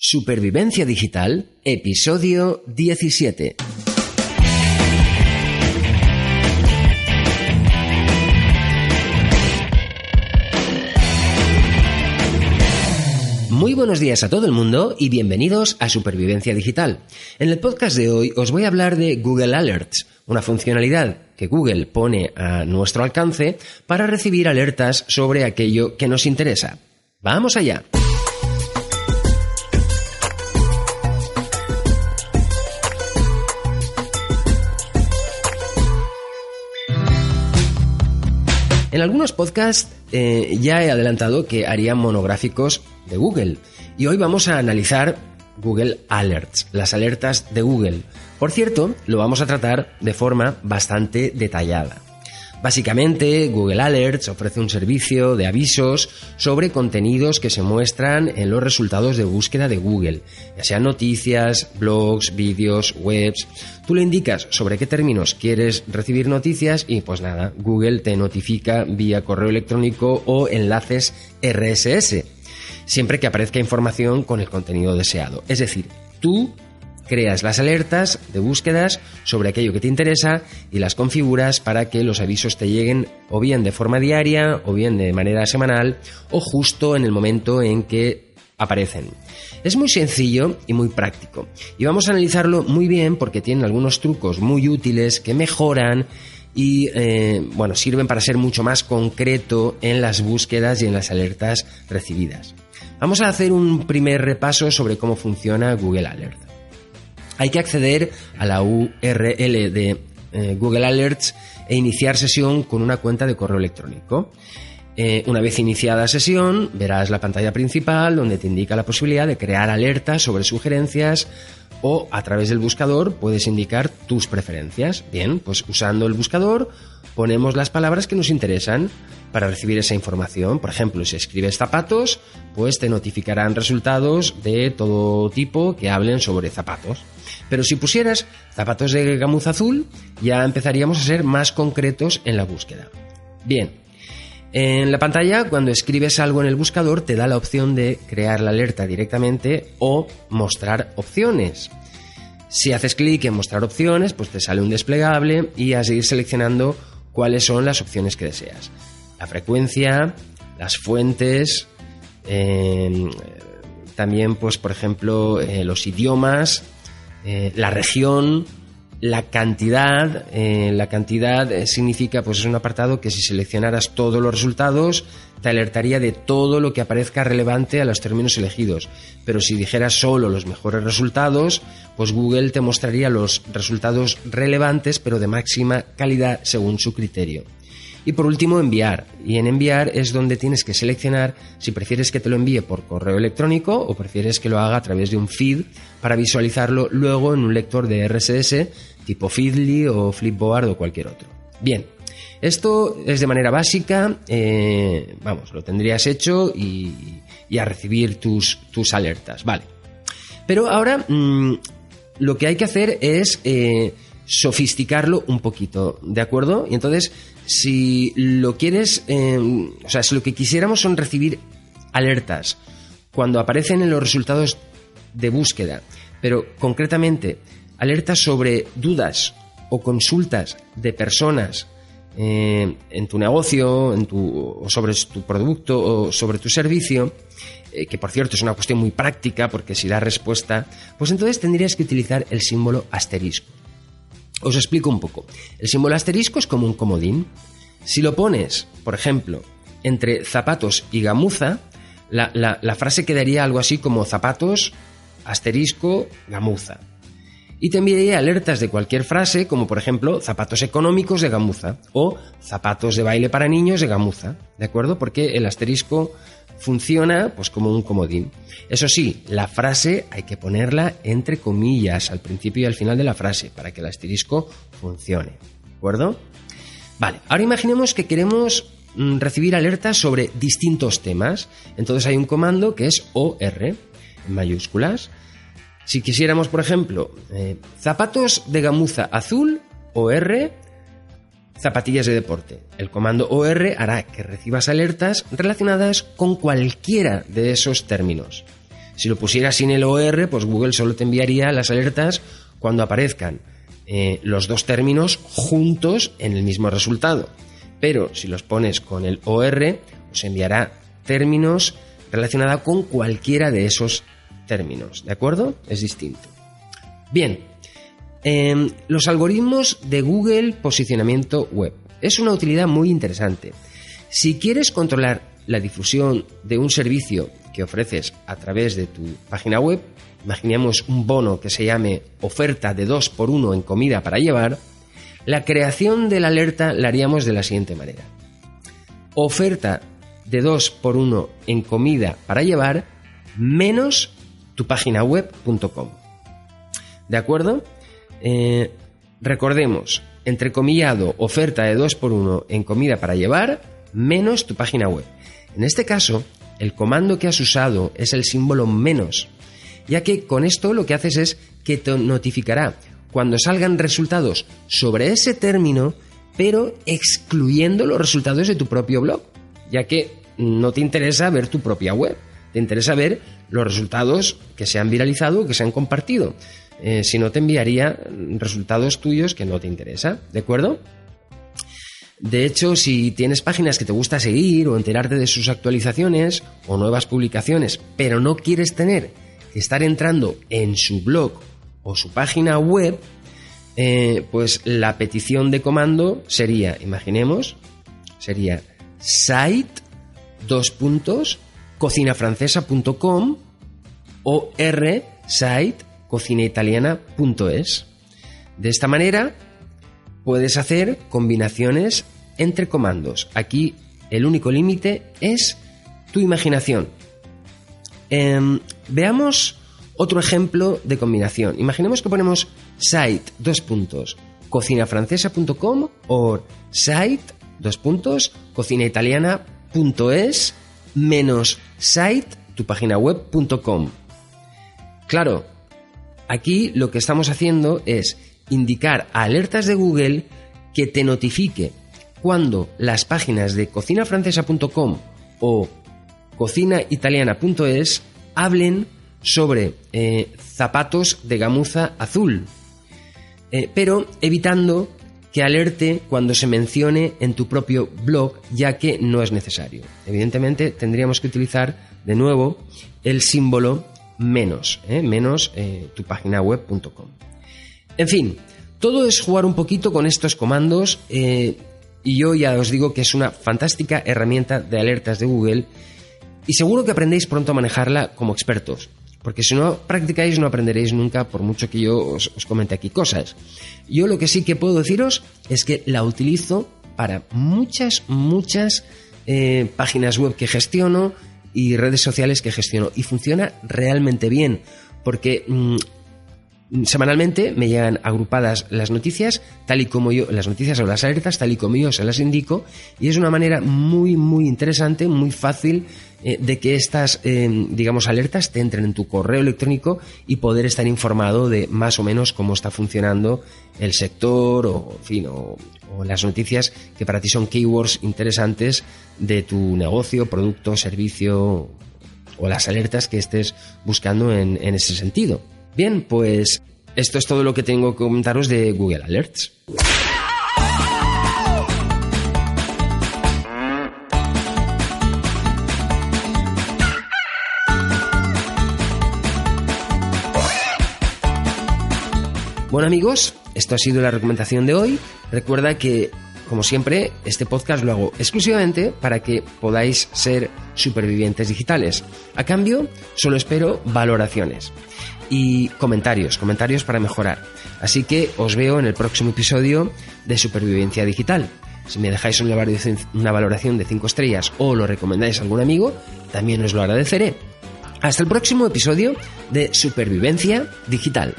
Supervivencia Digital, episodio 17. Muy buenos días a todo el mundo y bienvenidos a Supervivencia Digital. En el podcast de hoy os voy a hablar de Google Alerts, una funcionalidad que Google pone a nuestro alcance para recibir alertas sobre aquello que nos interesa. ¡Vamos allá! En algunos podcasts eh, ya he adelantado que haría monográficos de Google y hoy vamos a analizar Google Alerts, las alertas de Google. Por cierto, lo vamos a tratar de forma bastante detallada. Básicamente, Google Alerts ofrece un servicio de avisos sobre contenidos que se muestran en los resultados de búsqueda de Google, ya sean noticias, blogs, vídeos, webs. Tú le indicas sobre qué términos quieres recibir noticias y pues nada, Google te notifica vía correo electrónico o enlaces RSS, siempre que aparezca información con el contenido deseado. Es decir, tú creas las alertas de búsquedas sobre aquello que te interesa y las configuras para que los avisos te lleguen o bien de forma diaria o bien de manera semanal o justo en el momento en que aparecen. Es muy sencillo y muy práctico y vamos a analizarlo muy bien porque tiene algunos trucos muy útiles que mejoran y eh, bueno, sirven para ser mucho más concreto en las búsquedas y en las alertas recibidas. Vamos a hacer un primer repaso sobre cómo funciona Google Alert hay que acceder a la URL de eh, Google Alerts e iniciar sesión con una cuenta de correo electrónico. Eh, una vez iniciada sesión, verás la pantalla principal donde te indica la posibilidad de crear alertas sobre sugerencias o a través del buscador puedes indicar tus preferencias. Bien, pues usando el buscador ponemos las palabras que nos interesan para recibir esa información. Por ejemplo, si escribes zapatos, pues te notificarán resultados de todo tipo que hablen sobre zapatos. Pero si pusieras zapatos de gamuza azul, ya empezaríamos a ser más concretos en la búsqueda. Bien, en la pantalla, cuando escribes algo en el buscador, te da la opción de crear la alerta directamente o mostrar opciones. Si haces clic en mostrar opciones, pues te sale un desplegable y a seguir seleccionando cuáles son las opciones que deseas. La frecuencia, las fuentes, eh, también, pues, por ejemplo, eh, los idiomas, eh, la región, la cantidad, eh, la cantidad eh, significa, pues es un apartado que si seleccionaras todos los resultados, te alertaría de todo lo que aparezca relevante a los términos elegidos. Pero si dijeras solo los mejores resultados, pues Google te mostraría los resultados relevantes, pero de máxima calidad según su criterio. Y por último, enviar. Y en enviar es donde tienes que seleccionar si prefieres que te lo envíe por correo electrónico o prefieres que lo haga a través de un feed para visualizarlo luego en un lector de RSS tipo Feedly o Flipboard o cualquier otro. Bien, esto es de manera básica, eh, vamos, lo tendrías hecho y, a recibir tus, tus, alertas, vale. Pero ahora mm, lo que hay que hacer es eh, sofisticarlo un poquito, ¿de acuerdo? Y entonces si lo quieres, em, o sea, si lo que quisiéramos son recibir alertas cuando aparecen en los resultados de búsqueda, pero concretamente alertas sobre dudas o consultas de personas eh, en tu negocio, en tu, o sobre tu producto o sobre tu servicio, eh, que por cierto es una cuestión muy práctica porque si da respuesta, pues entonces tendrías que utilizar el símbolo asterisco. Os explico un poco. El símbolo asterisco es como un comodín. Si lo pones, por ejemplo, entre zapatos y gamuza, la, frase quedaría algo así como zapatos, asterisco, gamuza. Y te enviaría alertas de cualquier frase, como por ejemplo zapatos económicos de gamuza o zapatos de baile para niños de gamuza, ¿de acuerdo? Porque el asterisco funciona pues como un comodín. Eso sí, la frase hay que ponerla entre comillas al principio y al final de la frase para que el asterisco funcione. ¿De acuerdo? Vale, ahora imaginemos que queremos mm, recibir alertas sobre distintos temas. Entonces hay un comando que es OR en mayúsculas. Si quisiéramos, por ejemplo, eh, zapatos de gamuza azul, OR zapatillas de deporte. El comando OR hará que recibas alertas relacionadas con cualquiera de esos términos. Si lo pusieras sin el OR, pues Google solo te enviaría las alertas cuando aparezcan eh, los dos términos juntos en el mismo resultado. Pero si los pones con el OR, os enviará términos relacionados con cualquiera de esos términos. ¿De acuerdo? Es distinto. Bien, em, los algoritmos de Google Posicionamiento Web. Es una utilidad muy interesante. Si quieres controlar la difusión de un servicio que ofreces a través de tu página web, imaginemos un bono que se llame oferta de 2 por 1 en comida para llevar, la creación de la alerta la haríamos de la siguiente manera. Oferta de 2 por 1 en comida para llevar menos tu página web.com. ¿De acuerdo? Eh, recordemos, entrecomillado, oferta de 2 por 1 en comida para llevar menos tu página web. En este caso, el comando que has usado es el símbolo menos, ya que con esto lo que haces es que te notificará cuando salgan resultados sobre ese término, pero excluyendo los resultados de tu propio blog, ya que no te interesa ver tu propia web, te interesa ver los resultados que se han viralizado o que se han compartido. Eh, si no, te enviaría resultados tuyos que no te interesa, ¿de acuerdo? De hecho, si tienes páginas que te gusta seguir o enterarte de sus actualizaciones o nuevas publicaciones, pero no quieres tener que estar entrando en su blog o su página web, eh, pues la petición de comando sería, imaginemos, sería site dos puntos cocinafrancesa.com o r site cocinaitaliana.es. De esta manera puedes hacer combinaciones entre comandos. Aquí el único límite es tu imaginación. Em, veamos otro ejemplo de combinación. Imaginemos que ponemos site dos puntos cocinafrancesa.com o site dos puntos cocinaitaliana.es menos site tu. Claro, aquí lo que estamos haciendo es indicar a alertas de Google que te notifique cuando las páginas de cocinafrancesa.com o cocinaitaliana.es hablen sobre eh, zapatos de gamuza azul, eh, pero evitando que alerte cuando se mencione en tu propio blog, ya que no es necesario. Evidentemente tendríamos que utilizar de nuevo el símbolo menos, ¿eh? menos tu página web.com. En fin, todo es jugar un poquito con estos comandos y yo ya os digo que es una fantástica herramienta de alertas de Google y seguro que aprendéis pronto a manejarla como expertos. Porque si no practicáis no aprenderéis nunca por mucho que yo os, comente aquí cosas. Yo lo que sí que puedo deciros es que la utilizo para muchas, muchas eh, páginas web que gestiono y redes sociales que gestiono. Y funciona realmente bien. Porque mm, semanalmente me llegan agrupadas las noticias, tal y como yo, las noticias o las alertas, tal y como yo se las indico, y es una manera muy, muy interesante, muy fácil eh, de que estas, eh, digamos, alertas te entren en tu correo electrónico y poder estar informado de más o menos cómo está funcionando el sector o, en fin, o, las noticias que para ti son keywords interesantes de tu negocio, producto, servicio o las alertas que estés buscando en ese sentido. Bien, pues esto es todo lo que tengo que comentaros de Google Alerts. Bueno amigos, esto ha sido la recomendación de hoy. Recuerda que, como siempre, este podcast lo hago exclusivamente para que podáis ser supervivientes digitales. A cambio, solo espero valoraciones y comentarios, comentarios para mejorar. Así que os veo en el próximo episodio de Supervivencia Digital. Si me dejáis una valoración de 5 estrellas o lo recomendáis a algún amigo, también os lo agradeceré. Hasta el próximo episodio de Supervivencia Digital.